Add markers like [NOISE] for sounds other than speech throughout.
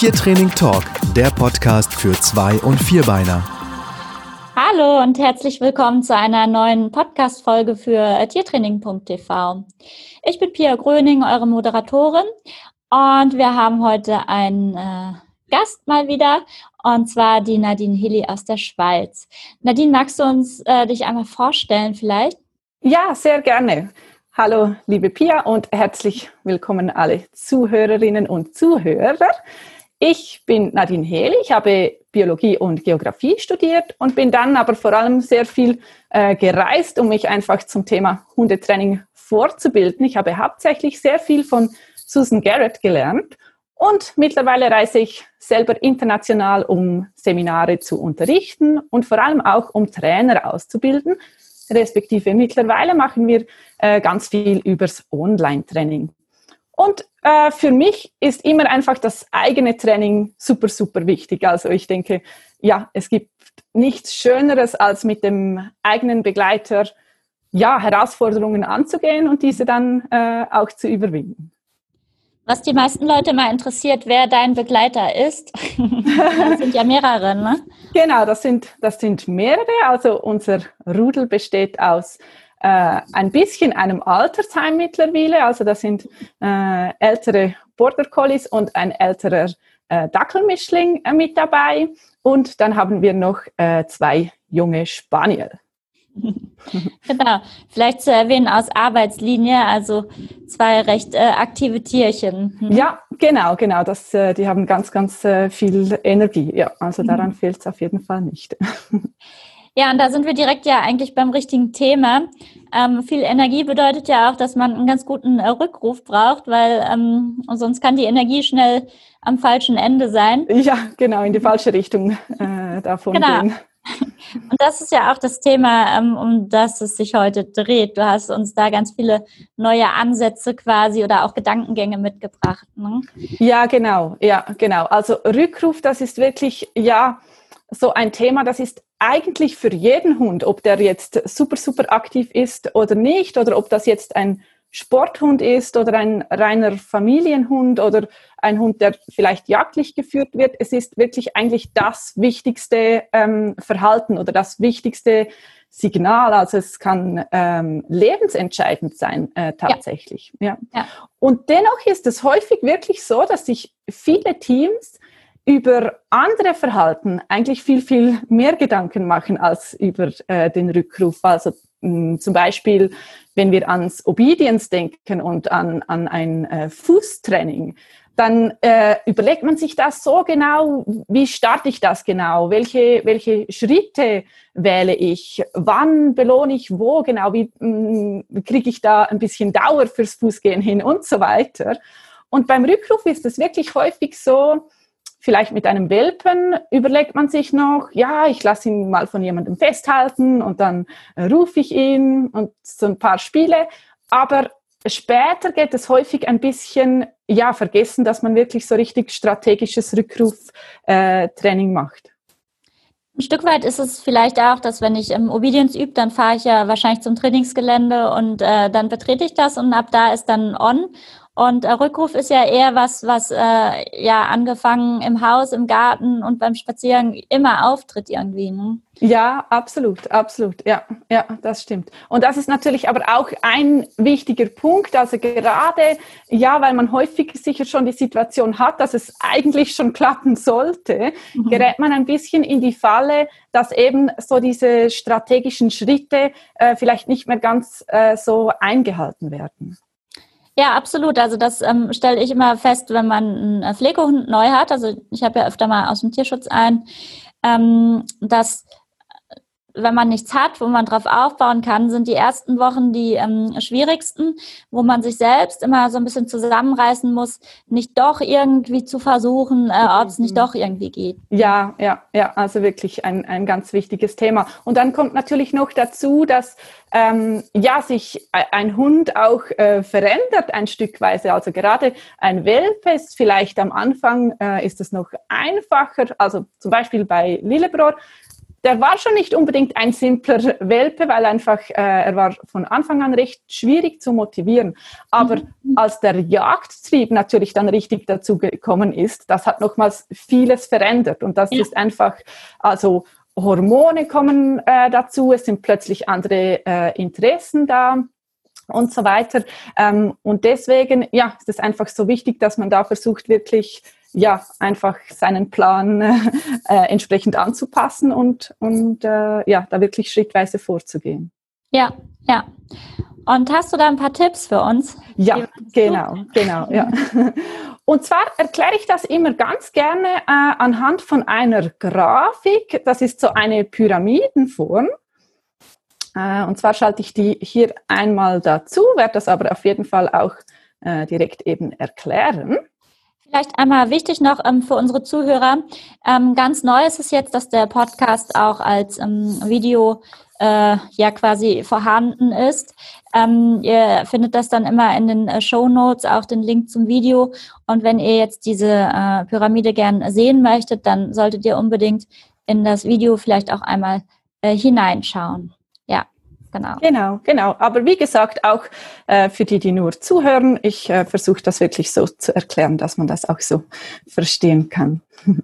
Tiertraining Talk, der Podcast für Zwei- und Vierbeiner. Hallo und herzlich willkommen zu einer neuen Podcast-Folge für tiertraining.tv. Ich bin Pia Gröning, eure Moderatorin, und wir haben heute einen äh, Gast mal wieder, und zwar die Nadine Hilly aus der Schweiz. Nadine, magst du uns äh, dich einmal vorstellen vielleicht? Ja, sehr gerne. Hallo, liebe Pia und herzlich willkommen alle Zuhörerinnen und Zuhörer. Ich bin Nadine Hehl, ich habe Biologie und Geografie studiert und bin dann aber vor allem sehr viel äh, gereist, um mich einfach zum Thema Hundetraining vorzubilden. Ich habe hauptsächlich sehr viel von Susan Garrett gelernt und mittlerweile reise ich selber international, um Seminare zu unterrichten und vor allem auch um Trainer auszubilden respektive mittlerweile machen wir äh, ganz viel übers Online-Training. Und äh, für mich ist immer einfach das eigene Training super, super wichtig. Also ich denke, ja, es gibt nichts Schöneres, als mit dem eigenen Begleiter ja, Herausforderungen anzugehen und diese dann äh, auch zu überwinden. Was die meisten Leute mal interessiert, wer dein Begleiter ist. [LAUGHS] das sind ja mehrere, ne? Genau, das sind, das sind mehrere. Also unser Rudel besteht aus äh, ein bisschen einem Altersheim mittlerweile. Also das sind äh, ältere Border Collies und ein älterer äh, Dackelmischling äh, mit dabei. Und dann haben wir noch äh, zwei junge Spaniel. [LAUGHS] genau, vielleicht zu erwähnen aus Arbeitslinie, also zwei recht äh, aktive Tierchen. Hm. Ja, genau, genau. Das, äh, die haben ganz, ganz äh, viel Energie. Ja, also daran mhm. fehlt es auf jeden Fall nicht. [LAUGHS] Ja, und da sind wir direkt ja eigentlich beim richtigen Thema. Ähm, viel Energie bedeutet ja auch, dass man einen ganz guten äh, Rückruf braucht, weil ähm, sonst kann die Energie schnell am falschen Ende sein. Ja, genau, in die falsche Richtung äh, davon genau. gehen. Und das ist ja auch das Thema, ähm, um das es sich heute dreht. Du hast uns da ganz viele neue Ansätze quasi oder auch Gedankengänge mitgebracht. Ne? Ja, genau, ja, genau. Also Rückruf, das ist wirklich, ja, so ein Thema, das ist eigentlich für jeden Hund, ob der jetzt super, super aktiv ist oder nicht, oder ob das jetzt ein Sporthund ist oder ein reiner Familienhund oder ein Hund, der vielleicht jagdlich geführt wird. Es ist wirklich eigentlich das wichtigste ähm, Verhalten oder das wichtigste Signal. Also es kann ähm, lebensentscheidend sein äh, tatsächlich. Ja. ja. Und dennoch ist es häufig wirklich so, dass sich viele Teams über andere Verhalten eigentlich viel, viel mehr Gedanken machen als über äh, den Rückruf. Also mh, zum Beispiel wenn wir ans Obedience denken und an, an ein äh, Fußtraining, dann äh, überlegt man sich das so genau, wie starte ich das genau, welche, welche Schritte wähle ich, wann belohne ich wo genau, wie mm, kriege ich da ein bisschen Dauer fürs Fußgehen hin und so weiter. Und beim Rückruf ist es wirklich häufig so, Vielleicht mit einem Welpen überlegt man sich noch, ja, ich lasse ihn mal von jemandem festhalten und dann äh, rufe ich ihn und so ein paar Spiele. Aber später geht es häufig ein bisschen, ja, vergessen, dass man wirklich so richtig strategisches Rückruftraining äh, macht. Ein Stück weit ist es vielleicht auch, dass wenn ich im Obedience übe, dann fahre ich ja wahrscheinlich zum Trainingsgelände und äh, dann betrete ich das und ab da ist dann on. Und äh, Rückruf ist ja eher was, was äh, ja angefangen im Haus, im Garten und beim Spazieren immer auftritt irgendwie. Ne? Ja, absolut, absolut. Ja, ja, das stimmt. Und das ist natürlich aber auch ein wichtiger Punkt. Also gerade, ja, weil man häufig sicher schon die Situation hat, dass es eigentlich schon klappen sollte, mhm. gerät man ein bisschen in die Falle, dass eben so diese strategischen Schritte äh, vielleicht nicht mehr ganz äh, so eingehalten werden. Ja, absolut. Also das ähm, stelle ich immer fest, wenn man einen äh, Pflegehund neu hat. Also ich habe ja öfter mal aus dem Tierschutz ein, ähm, dass wenn man nichts hat, wo man drauf aufbauen kann, sind die ersten Wochen die ähm, schwierigsten, wo man sich selbst immer so ein bisschen zusammenreißen muss, nicht doch irgendwie zu versuchen, äh, ob es nicht doch irgendwie geht. Ja, ja, ja, also wirklich ein, ein ganz wichtiges Thema. Und dann kommt natürlich noch dazu, dass ähm, ja sich ein Hund auch äh, verändert ein Stückweise. Also gerade ein Welpe ist vielleicht am Anfang äh, ist es noch einfacher. Also zum Beispiel bei Lillebror der war schon nicht unbedingt ein simpler Welpe, weil einfach äh, er war von Anfang an recht schwierig zu motivieren. Aber mhm. als der Jagdtrieb natürlich dann richtig dazu gekommen ist, das hat nochmals vieles verändert. Und das ja. ist einfach, also Hormone kommen äh, dazu, es sind plötzlich andere äh, Interessen da und so weiter. Ähm, und deswegen, ja, ist es einfach so wichtig, dass man da versucht, wirklich ja, einfach seinen Plan [LAUGHS] äh, entsprechend anzupassen und, und äh, ja, da wirklich schrittweise vorzugehen. Ja, ja. Und hast du da ein paar Tipps für uns? Ja, genau, genau, ja. [LAUGHS] Und zwar erkläre ich das immer ganz gerne äh, anhand von einer Grafik. Das ist so eine Pyramidenform. Äh, und zwar schalte ich die hier einmal dazu, werde das aber auf jeden Fall auch äh, direkt eben erklären. Vielleicht einmal wichtig noch ähm, für unsere Zuhörer. Ähm, ganz neu ist es jetzt, dass der Podcast auch als ähm, Video äh, ja quasi vorhanden ist. Ähm, ihr findet das dann immer in den äh, Show Notes, auch den Link zum Video. Und wenn ihr jetzt diese äh, Pyramide gern sehen möchtet, dann solltet ihr unbedingt in das Video vielleicht auch einmal äh, hineinschauen. Genau. Genau, genau. Aber wie gesagt, auch äh, für die, die nur zuhören, ich äh, versuche das wirklich so zu erklären, dass man das auch so verstehen kann. [LAUGHS]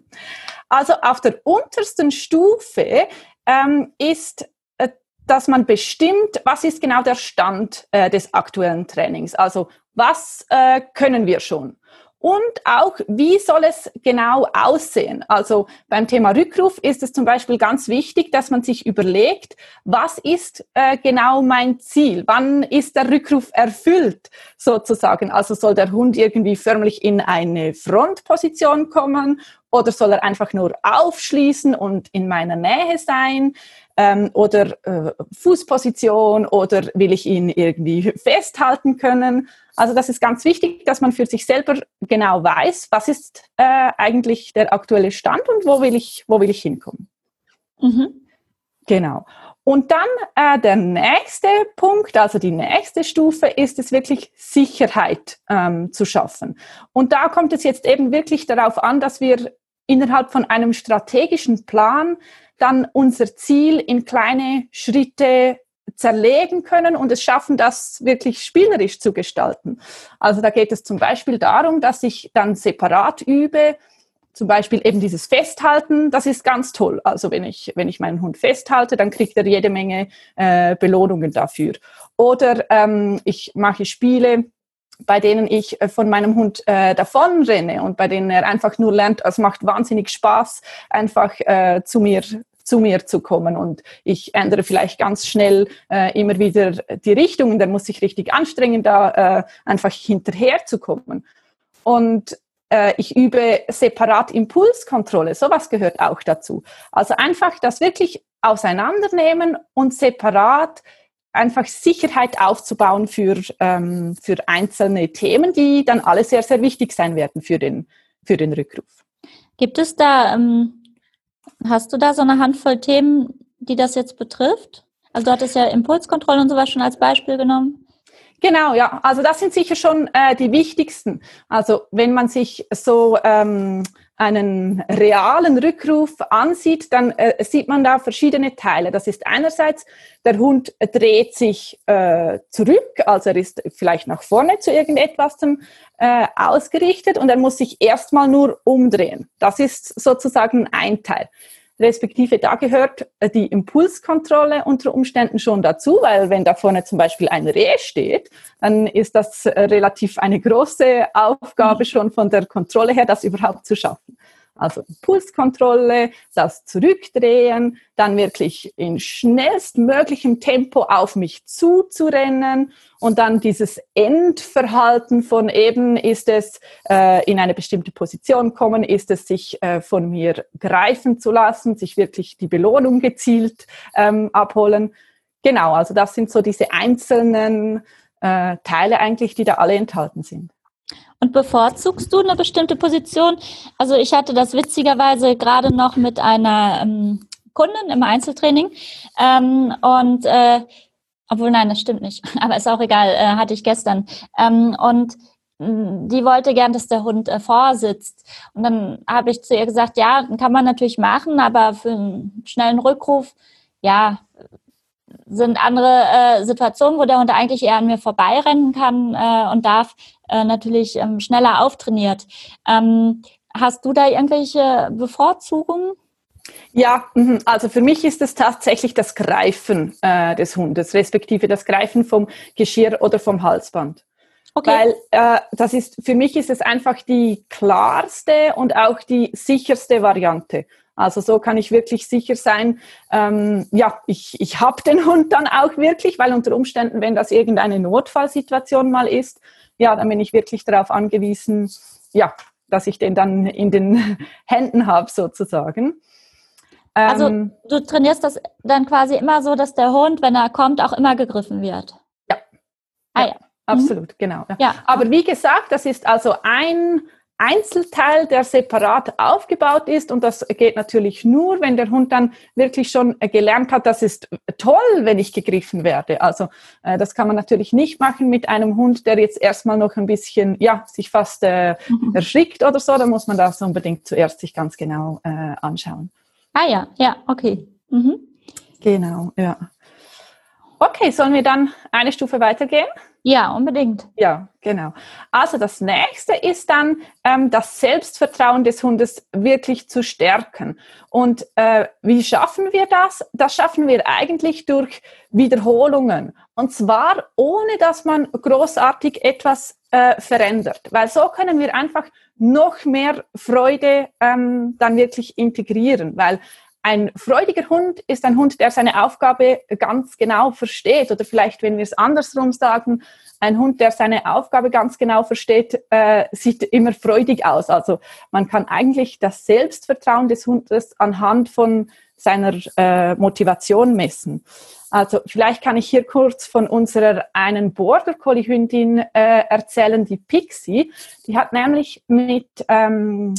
Also auf der untersten Stufe ähm, ist, äh, dass man bestimmt, was ist genau der Stand äh, des aktuellen Trainings. Also was äh, können wir schon? Und auch, wie soll es genau aussehen? Also beim Thema Rückruf ist es zum Beispiel ganz wichtig, dass man sich überlegt, was ist äh, genau mein Ziel? Wann ist der Rückruf erfüllt sozusagen? Also soll der Hund irgendwie förmlich in eine Frontposition kommen oder soll er einfach nur aufschließen und in meiner Nähe sein? Ähm, oder äh, Fußposition oder will ich ihn irgendwie festhalten können? Also das ist ganz wichtig, dass man für sich selber genau weiß, was ist äh, eigentlich der aktuelle Stand und wo will ich, wo will ich hinkommen. Mhm. Genau. Und dann äh, der nächste Punkt, also die nächste Stufe, ist es wirklich Sicherheit ähm, zu schaffen. Und da kommt es jetzt eben wirklich darauf an, dass wir innerhalb von einem strategischen Plan dann unser Ziel in kleine Schritte zerlegen können und es schaffen, das wirklich spielerisch zu gestalten. Also da geht es zum Beispiel darum, dass ich dann separat übe, zum Beispiel eben dieses Festhalten, das ist ganz toll. Also wenn ich, wenn ich meinen Hund festhalte, dann kriegt er jede Menge äh, Belohnungen dafür. Oder ähm, ich mache Spiele, bei denen ich äh, von meinem Hund äh, davonrenne und bei denen er einfach nur lernt, es macht wahnsinnig Spaß, einfach äh, zu mir zu mir zu kommen. Und ich ändere vielleicht ganz schnell äh, immer wieder die Richtung und dann muss ich richtig anstrengen, da äh, einfach hinterher zu kommen. Und äh, ich übe separat Impulskontrolle, sowas gehört auch dazu. Also einfach das wirklich auseinandernehmen und separat einfach Sicherheit aufzubauen für, ähm, für einzelne Themen, die dann alle sehr, sehr wichtig sein werden für den, für den Rückruf. Gibt es da ähm, Hast du da so eine Handvoll Themen, die das jetzt betrifft? Also du hattest ja Impulskontrolle und sowas schon als Beispiel genommen. Genau, ja. Also das sind sicher schon äh, die wichtigsten. Also wenn man sich so ähm, einen realen Rückruf ansieht, dann äh, sieht man da verschiedene Teile. Das ist einerseits, der Hund dreht sich äh, zurück, also er ist vielleicht nach vorne zu irgendetwas äh, ausgerichtet und er muss sich erstmal nur umdrehen. Das ist sozusagen ein Teil respektive da gehört äh, die Impulskontrolle unter Umständen schon dazu, weil wenn da vorne zum Beispiel ein Reh steht, dann ist das äh, relativ eine große Aufgabe mhm. schon von der Kontrolle her, das überhaupt zu schaffen. Also Pulskontrolle, das Zurückdrehen, dann wirklich in schnellstmöglichem Tempo auf mich zuzurennen und dann dieses Endverhalten von eben, ist es äh, in eine bestimmte Position kommen, ist es sich äh, von mir greifen zu lassen, sich wirklich die Belohnung gezielt ähm, abholen. Genau, also das sind so diese einzelnen äh, Teile eigentlich, die da alle enthalten sind. Und bevorzugst du eine bestimmte Position? Also ich hatte das witzigerweise gerade noch mit einer ähm, Kundin im Einzeltraining ähm, und äh, obwohl nein, das stimmt nicht, [LAUGHS] aber ist auch egal, äh, hatte ich gestern. Ähm, und die wollte gern, dass der Hund äh, vorsitzt. Und dann habe ich zu ihr gesagt, ja, kann man natürlich machen, aber für einen schnellen Rückruf, ja, sind andere äh, Situationen, wo der Hund eigentlich eher an mir vorbeirennen kann äh, und darf, äh, natürlich ähm, schneller auftrainiert. Ähm, hast du da irgendwelche Bevorzugungen? Ja, mhm. also für mich ist es tatsächlich das Greifen äh, des Hundes, respektive das Greifen vom Geschirr oder vom Halsband. Okay. Weil äh, das ist für mich ist es einfach die klarste und auch die sicherste Variante. Also so kann ich wirklich sicher sein, ähm, ja, ich, ich habe den Hund dann auch wirklich, weil unter Umständen, wenn das irgendeine Notfallsituation mal ist, ja, dann bin ich wirklich darauf angewiesen, ja, dass ich den dann in den [LAUGHS] Händen habe sozusagen. Also ähm, du trainierst das dann quasi immer so, dass der Hund, wenn er kommt, auch immer gegriffen wird. Ja. Ah ja. Absolut, mhm. genau. Ja. Aber wie gesagt, das ist also ein Einzelteil, der separat aufgebaut ist. Und das geht natürlich nur, wenn der Hund dann wirklich schon gelernt hat, das ist toll, wenn ich gegriffen werde. Also äh, das kann man natürlich nicht machen mit einem Hund, der jetzt erstmal noch ein bisschen, ja, sich fast äh, mhm. erschrickt oder so. Da muss man das unbedingt zuerst sich ganz genau äh, anschauen. Ah ja, ja, okay. Mhm. Genau, ja. Okay, sollen wir dann eine Stufe weitergehen? Ja, unbedingt. Ja, genau. Also das nächste ist dann, ähm, das Selbstvertrauen des Hundes wirklich zu stärken. Und äh, wie schaffen wir das? Das schaffen wir eigentlich durch Wiederholungen. Und zwar ohne, dass man großartig etwas äh, verändert. Weil so können wir einfach noch mehr Freude ähm, dann wirklich integrieren. Weil ein freudiger Hund ist ein Hund, der seine Aufgabe ganz genau versteht. Oder vielleicht, wenn wir es andersrum sagen, ein Hund, der seine Aufgabe ganz genau versteht, äh, sieht immer freudig aus. Also man kann eigentlich das Selbstvertrauen des Hundes anhand von seiner äh, Motivation messen. Also vielleicht kann ich hier kurz von unserer einen Border Collie Hündin äh, erzählen, die Pixie. Die hat nämlich mit ähm,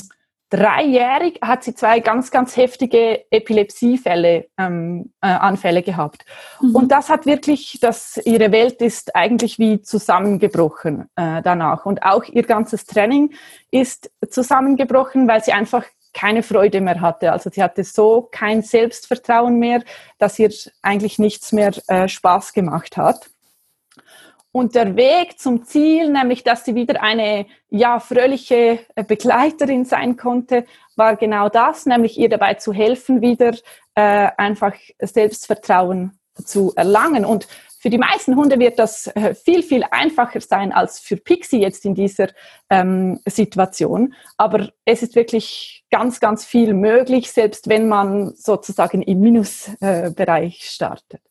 dreijährig hat sie zwei ganz, ganz heftige Epilepsiefälle, ähm, äh, Anfälle gehabt. Mhm. Und das hat wirklich, dass ihre Welt ist eigentlich wie zusammengebrochen äh, danach. Und auch ihr ganzes Training ist zusammengebrochen, weil sie einfach keine Freude mehr hatte. Also sie hatte so kein Selbstvertrauen mehr, dass ihr eigentlich nichts mehr äh, Spaß gemacht hat. Und der Weg zum Ziel, nämlich dass sie wieder eine ja, fröhliche äh, Begleiterin sein konnte, war genau das, nämlich ihr dabei zu helfen, wieder äh, einfach Selbstvertrauen zu erlangen. Und für die meisten Hunde wird das äh, viel, viel einfacher sein als für Pixie jetzt in dieser ähm, Situation. Aber es ist wirklich ganz, ganz viel möglich, selbst wenn man sozusagen im Minusbereich äh, startet.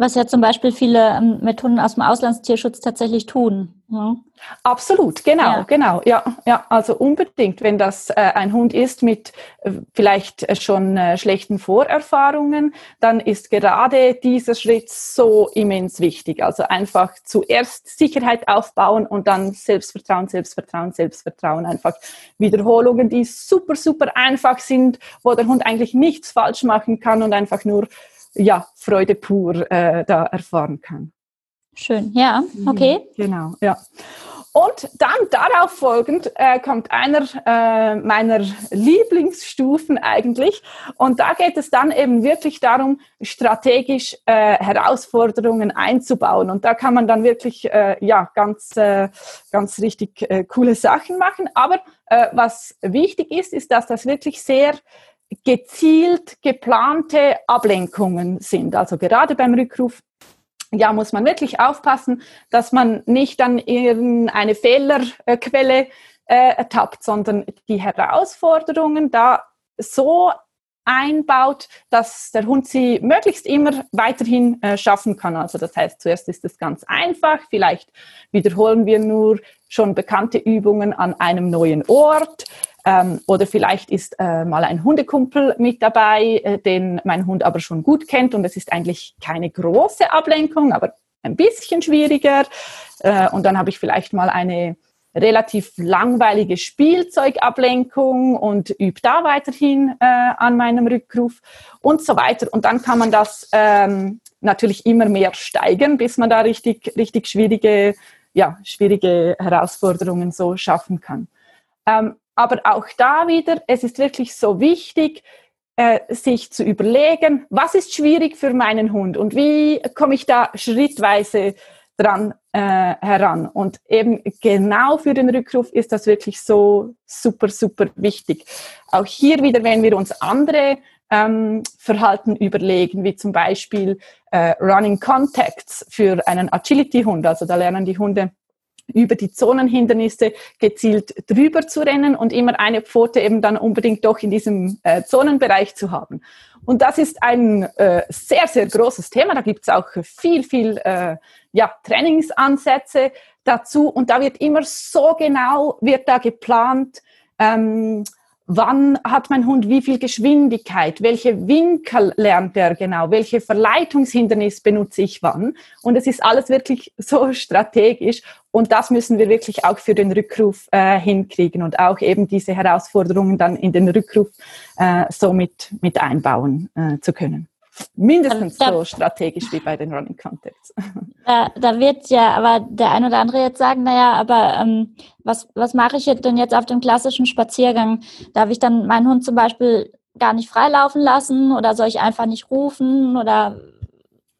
Was ja zum Beispiel viele ähm, Methoden aus dem Auslandstierschutz tatsächlich tun. Ja. Absolut, genau, ja. genau. Ja, ja, also unbedingt, wenn das äh, ein Hund ist mit äh, vielleicht äh, schon äh, schlechten Vorerfahrungen, dann ist gerade dieser Schritt so immens wichtig. Also einfach zuerst Sicherheit aufbauen und dann Selbstvertrauen, Selbstvertrauen, Selbstvertrauen. Einfach Wiederholungen, die super, super einfach sind, wo der Hund eigentlich nichts falsch machen kann und einfach nur ja, Freude pur äh, da erfahren kann. Schön, ja, okay. Genau, ja. Und dann darauf folgend äh, kommt einer äh, meiner Lieblingsstufen eigentlich. Und da geht es dann eben wirklich darum, strategisch äh, Herausforderungen einzubauen. Und da kann man dann wirklich äh, ja ganz äh, ganz richtig äh, coole Sachen machen. Aber äh, was wichtig ist, ist, dass das wirklich sehr gezielt geplante Ablenkungen sind. Also gerade beim Rückruf ja, muss man wirklich aufpassen, dass man nicht an irgendeine Fehlerquelle äh, ertappt, sondern die Herausforderungen da so einbaut, dass der Hund sie möglichst immer weiterhin äh, schaffen kann. Also das heißt, zuerst ist es ganz einfach, vielleicht wiederholen wir nur schon bekannte Übungen an einem neuen Ort. Ähm, oder vielleicht ist äh, mal ein Hundekumpel mit dabei, äh, den mein Hund aber schon gut kennt und es ist eigentlich keine große Ablenkung, aber ein bisschen schwieriger. Äh, und dann habe ich vielleicht mal eine relativ langweilige Spielzeugablenkung und übe da weiterhin äh, an meinem Rückruf und so weiter. Und dann kann man das ähm, natürlich immer mehr steigern, bis man da richtig, richtig schwierige ja, schwierige Herausforderungen so schaffen kann. Ähm, aber auch da wieder, es ist wirklich so wichtig, äh, sich zu überlegen, was ist schwierig für meinen Hund und wie komme ich da schrittweise dran äh, heran. Und eben genau für den Rückruf ist das wirklich so super, super wichtig. Auch hier wieder, wenn wir uns andere ähm, Verhalten überlegen, wie zum Beispiel äh, Running Contacts für einen Agility-Hund. Also da lernen die Hunde über die Zonenhindernisse gezielt drüber zu rennen und immer eine Pfote eben dann unbedingt doch in diesem äh, Zonenbereich zu haben. Und das ist ein äh, sehr, sehr großes Thema. Da gibt es auch viel, viel äh, ja, Trainingsansätze dazu. Und da wird immer so genau, wird da geplant, ähm, wann hat mein Hund wie viel Geschwindigkeit, welche Winkel lernt er genau, welche Verleitungshindernis benutze ich wann. Und es ist alles wirklich [LAUGHS] so strategisch und das müssen wir wirklich auch für den Rückruf äh, hinkriegen und auch eben diese Herausforderungen dann in den Rückruf äh, so mit, mit einbauen äh, zu können. Mindestens da, so strategisch wie bei den Running Contacts. [LAUGHS] Da, da, wird ja aber der ein oder andere jetzt sagen, naja, aber ähm, was, was mache ich denn jetzt auf dem klassischen Spaziergang? Darf ich dann meinen Hund zum Beispiel gar nicht freilaufen lassen oder soll ich einfach nicht rufen oder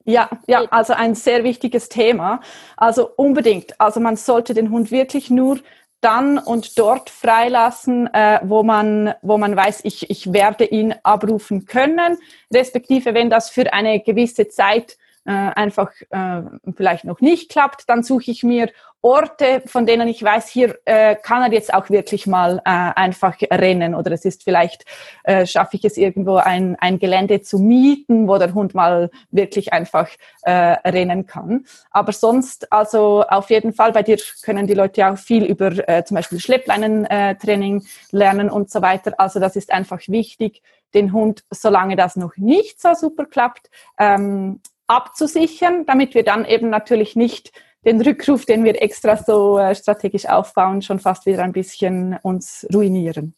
ja, ja, also ein sehr wichtiges Thema. Also unbedingt. Also man sollte den Hund wirklich nur dann und dort freilassen, äh, wo man wo man weiß, ich ich werde ihn abrufen können, respektive wenn das für eine gewisse Zeit äh, einfach äh, vielleicht noch nicht klappt, dann suche ich mir Orte, von denen ich weiß, hier äh, kann er jetzt auch wirklich mal äh, einfach rennen oder es ist vielleicht, äh, schaffe ich es irgendwo ein, ein Gelände zu mieten, wo der Hund mal wirklich einfach äh, rennen kann. Aber sonst, also auf jeden Fall, bei dir können die Leute auch viel über äh, zum Beispiel Schleppleinentraining äh, lernen und so weiter. Also das ist einfach wichtig, den Hund, solange das noch nicht so super klappt, ähm, abzusichern, damit wir dann eben natürlich nicht den Rückruf, den wir extra so äh, strategisch aufbauen, schon fast wieder ein bisschen uns ruinieren.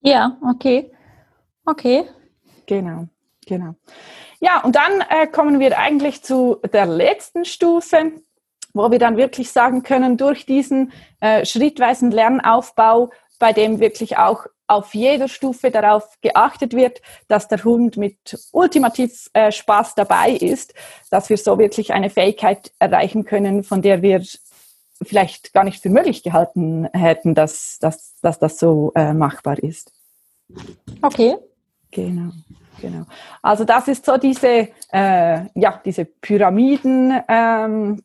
Ja, okay. Okay. Genau, genau. Ja, und dann äh, kommen wir eigentlich zu der letzten Stufe, wo wir dann wirklich sagen können, durch diesen äh, schrittweisen Lernaufbau, bei dem wirklich auch auf jeder Stufe darauf geachtet wird, dass der Hund mit ultimativ äh, Spaß dabei ist, dass wir so wirklich eine Fähigkeit erreichen können, von der wir vielleicht gar nicht für möglich gehalten hätten, dass, dass, dass das so äh, machbar ist. Okay. Genau, genau. Also das ist so diese, äh, ja, diese Pyramiden. Ähm,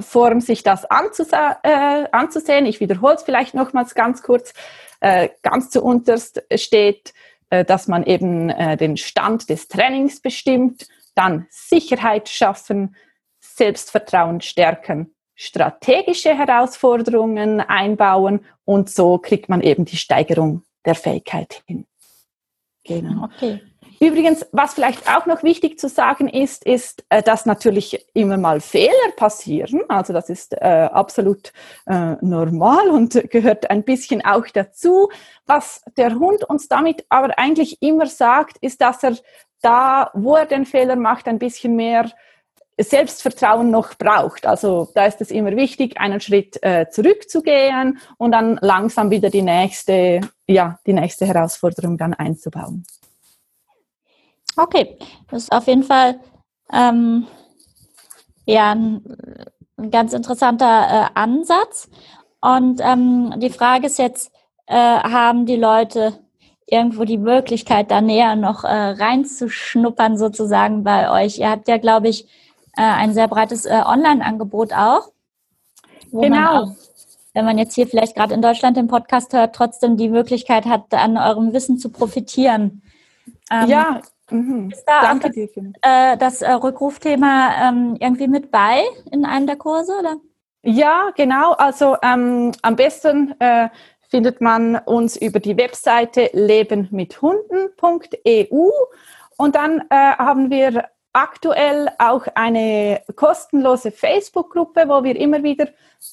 Form, sich das anzuse äh, anzusehen. Ich wiederhole es vielleicht nochmals ganz kurz. Äh, ganz zu unterst steht, äh, dass man eben äh, den Stand des Trainings bestimmt, dann Sicherheit schaffen, Selbstvertrauen stärken, strategische Herausforderungen einbauen und so kriegt man eben die Steigerung der Fähigkeit hin. Genau. Okay. Übrigens, was vielleicht auch noch wichtig zu sagen ist, ist, äh, dass natürlich immer mal Fehler passieren. Also das ist äh, absolut äh, normal und gehört ein bisschen auch dazu. Was der Hund uns damit aber eigentlich immer sagt, ist, dass er da, wo er den Fehler macht, ein bisschen mehr Selbstvertrauen noch braucht. Also da ist es immer wichtig, einen Schritt äh, zurückzugehen und dann langsam wieder die nächste, ja, die nächste Herausforderung dann einzubauen. Okay, das ist auf jeden Fall ähm, ja ein, ein, ganz interessanter äh, Ansatz. Und ähm, die Frage ist jetzt, äh, haben die Leute irgendwo die Möglichkeit, da näher noch äh, reinzuschnuppern sozusagen bei euch? Ihr habt ja, glaube ich, äh, ein sehr breites äh, Online-Angebot auch. genau. Auch, wenn man jetzt hier vielleicht gerade in Deutschland den Podcast hört, trotzdem die Möglichkeit hat, an eurem Wissen zu profitieren. Ähm, ja, Mhm. Ist da Danke das, dir. Äh, das äh, Rückrufthema ähm, irgendwie mit bei in einem der Kurse? Oder? Ja, genau. Also ähm, am besten äh, findet man uns über die Webseite lebenmithunden.eu und dann äh, haben wir aktuell auch eine kostenlose Facebook-Gruppe, wo wir immer wieder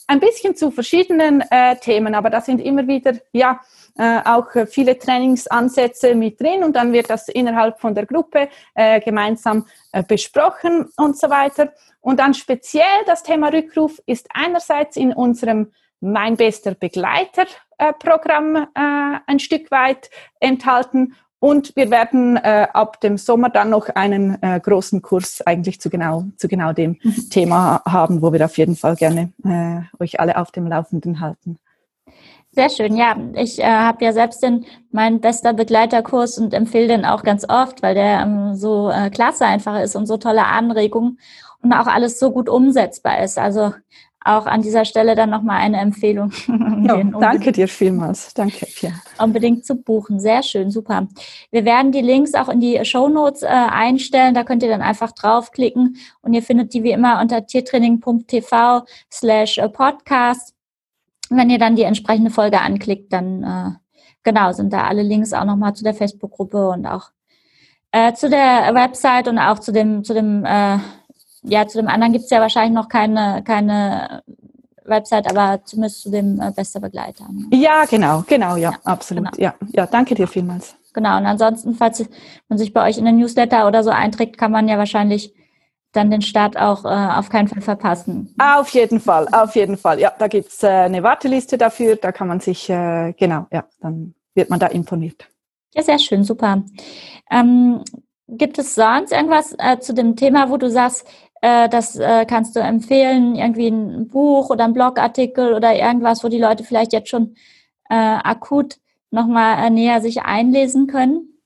ein bisschen zu verschiedenen äh, Themen, aber da sind immer wieder ja äh, auch viele Trainingsansätze mit drin und dann wird das innerhalb von der Gruppe äh, gemeinsam äh, besprochen und so weiter. Und dann speziell das Thema Rückruf ist einerseits in unserem Mein bester Begleiter äh, Programm äh, ein Stück weit enthalten und wir werden äh, ab dem Sommer dann noch einen äh, großen Kurs eigentlich zu genau, zu genau dem mhm. [LAUGHS] Thema haben, wo wir auf jeden Fall gerne äh, euch alle auf dem Laufenden halten. Sehr schön, ja. Ich äh, habe ja selbst den mein bester Begleiterkurs und empfehle den auch ganz oft, weil der ähm, so äh, klasse einfach ist und so tolle Anregungen und auch alles so gut umsetzbar ist. Also auch an dieser Stelle dann nochmal eine Empfehlung. [LAUGHS] Ja, danke dir vielmals. Danke, Pia. Unbedingt zu buchen. Sehr schön, super. Wir werden die Links auch in die Show Notes äh, einstellen. Da könnt ihr dann einfach draufklicken und ihr findet die wie immer unter tiertraining.tv slash äh, podcast. Wenn ihr dann die entsprechende Folge anklickt, dann äh, genau sind da alle Links auch nochmal zu der Facebook-Gruppe und auch äh, zu der Website und auch zu dem, zu dem äh, ja, zu dem anderen gibt es ja wahrscheinlich noch keine, keine Website, aber zumindest zu dem äh, bester Begleiter. Ne? Ja, genau, genau, ja, ja absolut. Genau. Ja, ja, danke dir vielmals. Genau, und ansonsten, falls man sich bei euch in den Newsletter oder so einträgt, kann man ja wahrscheinlich dann den Start auch äh, auf keinen Fall verpassen. Auf jeden Fall, auf jeden Fall. Ja, da gibt es äh, eine Warteliste dafür, da kann man sich, äh, genau, ja, dann wird man da informiert. Ja, sehr schön, super. Ähm, gibt es sonst irgendwas äh, zu dem Thema, wo du sagst, das äh, kannst du empfehlen, irgendwie ein Buch oder ein Blogartikel oder irgendwas, wo die Leute vielleicht jetzt schon äh, akut nochmal äh, näher sich einlesen können?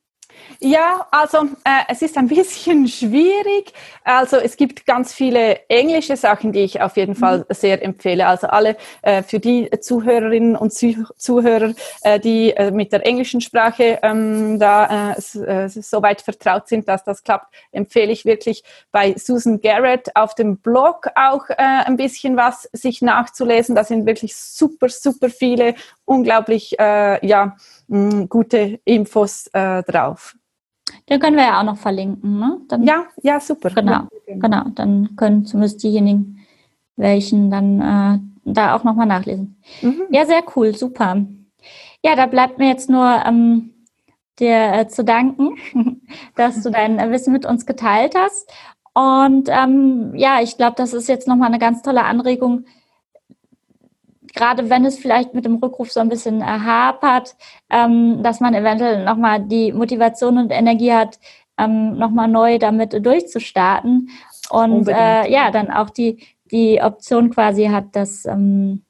Ja, also äh, es ist ein bisschen [LAUGHS] schwierig. Also es gibt ganz viele englische Sachen, die ich auf jeden Fall mhm. sehr empfehle. Also alle äh, für die Zuhörerinnen und Zuhörer, äh, die äh, mit der englischen Sprache ähm, da äh, äh, so weit vertraut sind, dass das klappt, empfehle ich wirklich bei Susan Garrett auf dem Blog auch ein bisschen was sich nachzulesen. Da sind wirklich super, super viele unglaublich äh, ja, mh, gute Infos äh, drauf. Den können wir ja auch noch verlinken, ne? Dann, ja, ja, super. Genau, genau. Dann können zumindest diejenigen, welchen dann äh, da auch nochmal nachlesen. Mhm. Ja, sehr cool, super. Ja, da bleibt mir jetzt nur ähm, dir äh, zu danken, [LAUGHS] dass du dein Wissen mit uns geteilt hast. Und ähm, ja, ich glaube, das ist jetzt nochmal eine ganz tolle Anregung, gerade wenn es vielleicht mit dem Rückruf so ein bisschen äh, hapert, ähm, dass man eventuell nochmal die Motivation und Energie hat, ähm, nochmal neu damit durchzustarten und äh, ja, dann auch die, die Option quasi hat, dass ähm,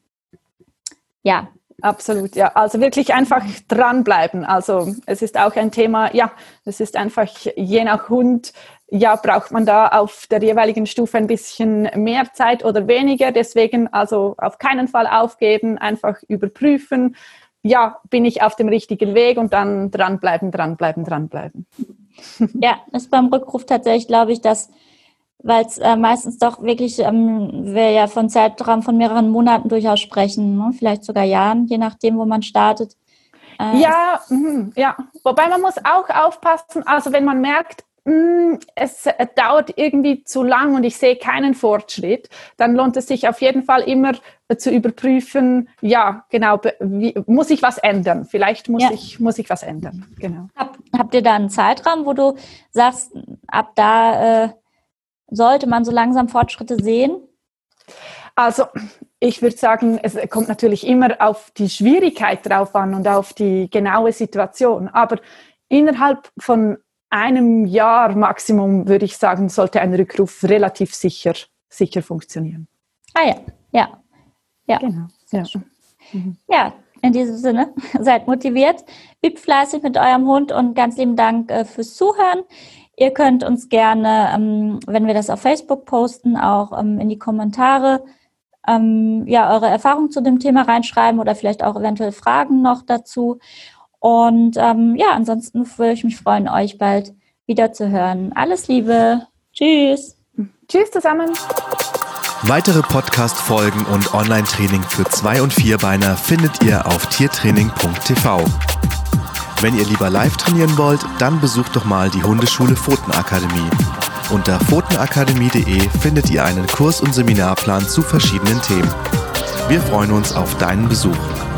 ja, Absolut, ja. Also wirklich einfach dranbleiben. Also es ist auch ein Thema, ja, es ist einfach je nach Hund, ja, braucht man da auf der jeweiligen Stufe ein bisschen mehr Zeit oder weniger. Deswegen also auf keinen Fall aufgeben, einfach überprüfen. Ja, bin ich auf dem richtigen Weg und dann dranbleiben, dranbleiben, dranbleiben. Ja, ist beim Rückruf tatsächlich, glaube ich, dass weil es äh, meistens doch wirklich, ähm, wir ja von Zeitraum von mehreren Monaten durchaus sprechen, ne? vielleicht sogar Jahren, je nachdem, wo man startet. Äh, ja, mh, ja. Wobei man muss auch aufpassen, also wenn man merkt, mh, mm, es äh, dauert irgendwie zu lang und ich sehe keinen Fortschritt, dann lohnt es sich auf jeden Fall immer äh, zu überprüfen, ja, genau, wie, muss ich was ändern? Vielleicht muss, ja. ich, muss ich was ändern. Genau. Hab, habt ihr da einen Zeitraum, wo du sagst, ab da äh, sollte man so langsam Fortschritte sehen? Also ich würde sagen, es kommt natürlich immer auf die Schwierigkeit drauf an und auf die genaue Situation. Aber innerhalb von einem Jahr Maximum, würde ich sagen, sollte ein Rückruf relativ sicher, sicher funktionieren. Ah ja, ja. Ja, genau. ja. Mhm. ja in diesem Sinne, [LAUGHS] seid motiviert, übt fleißig mit eurem Hund und ganz lieben Dank äh, fürs Zuhören. Ihr könnt uns gerne, ähm, wenn wir das auf Facebook posten, auch ähm, in die Kommentare ähm, ja, eure Erfahrungen zu dem Thema reinschreiben oder vielleicht auch eventuell Fragen noch dazu. Und ähm, ja, ansonsten würde ich mich freuen, euch bald wieder zu hören. Alles Liebe. Tschüss. Tschüss zusammen. Weitere Podcast-Folgen und Online-Training für Zwei- und Vierbeiner findet ihr auf tiertraining.tv. Wenn ihr lieber live trainieren wollt, dann besucht doch mal die Hundeschule Pfotenakademie. Unter pfotenakademie.de findet ihr einen Kurs- und Seminarplan zu verschiedenen Themen. Wir freuen uns auf deinen Besuch.